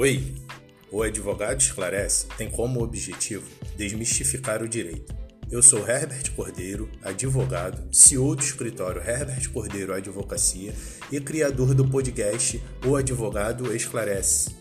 Oi! O Advogado Esclarece tem como objetivo desmistificar o direito. Eu sou Herbert Cordeiro, advogado, CEO do escritório Herbert Cordeiro Advocacia e criador do podcast O Advogado Esclarece.